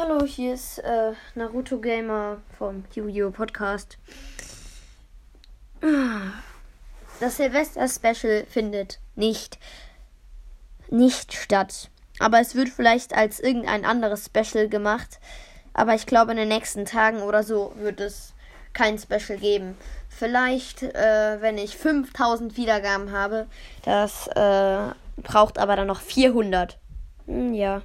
Hallo, hier ist äh, Naruto Gamer vom Yu-Gi-Oh! Podcast. Das Silvester-Special findet nicht, nicht statt. Aber es wird vielleicht als irgendein anderes Special gemacht. Aber ich glaube, in den nächsten Tagen oder so wird es kein Special geben. Vielleicht, äh, wenn ich 5000 Wiedergaben habe. Das äh, braucht aber dann noch 400. Hm, ja.